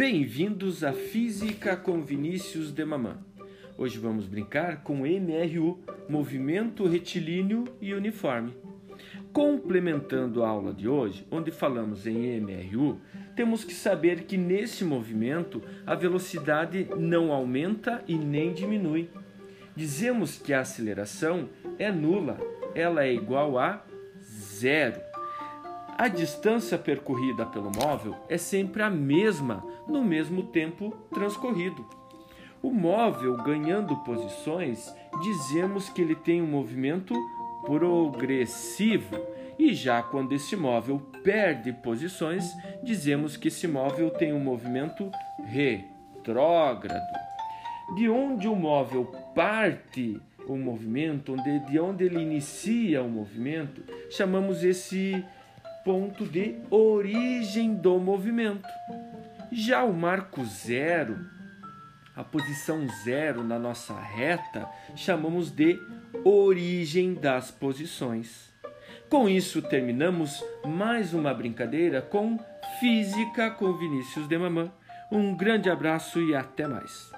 Bem-vindos à Física com Vinícius de Mamã. Hoje vamos brincar com MRU, movimento retilíneo e uniforme. Complementando a aula de hoje, onde falamos em MRU, temos que saber que nesse movimento a velocidade não aumenta e nem diminui. Dizemos que a aceleração é nula, ela é igual a zero. A distância percorrida pelo móvel é sempre a mesma no mesmo tempo transcorrido. O móvel ganhando posições, dizemos que ele tem um movimento progressivo, e já quando esse móvel perde posições, dizemos que esse móvel tem um movimento retrógrado. De onde o móvel parte o movimento, de onde ele inicia o movimento, chamamos esse ponto de origem do movimento. Já o marco zero, a posição zero na nossa reta, chamamos de origem das posições. Com isso, terminamos mais uma brincadeira com Física com Vinícius de Mamã. Um grande abraço e até mais.